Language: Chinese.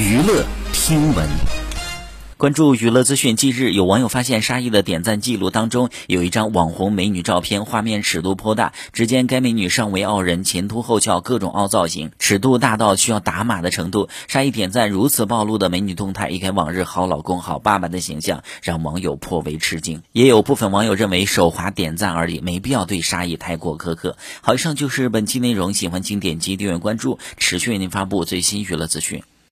娱乐听闻。关注娱乐资讯近日有网友发现沙溢的点赞记录当中有一张网红美女照片画面尺度颇大只见该美女上围傲人前凸后翘各种凹造型尺度大到需要打码的程度沙溢点赞如此暴露的美女动态一改往日好老公好爸爸的形象让网友颇为吃惊。也有部分网友认为手滑点赞而已没必要对沙溢太过苛刻。好以上就是本期内容喜欢请点击订阅关注持续为您发布最新娱乐资讯。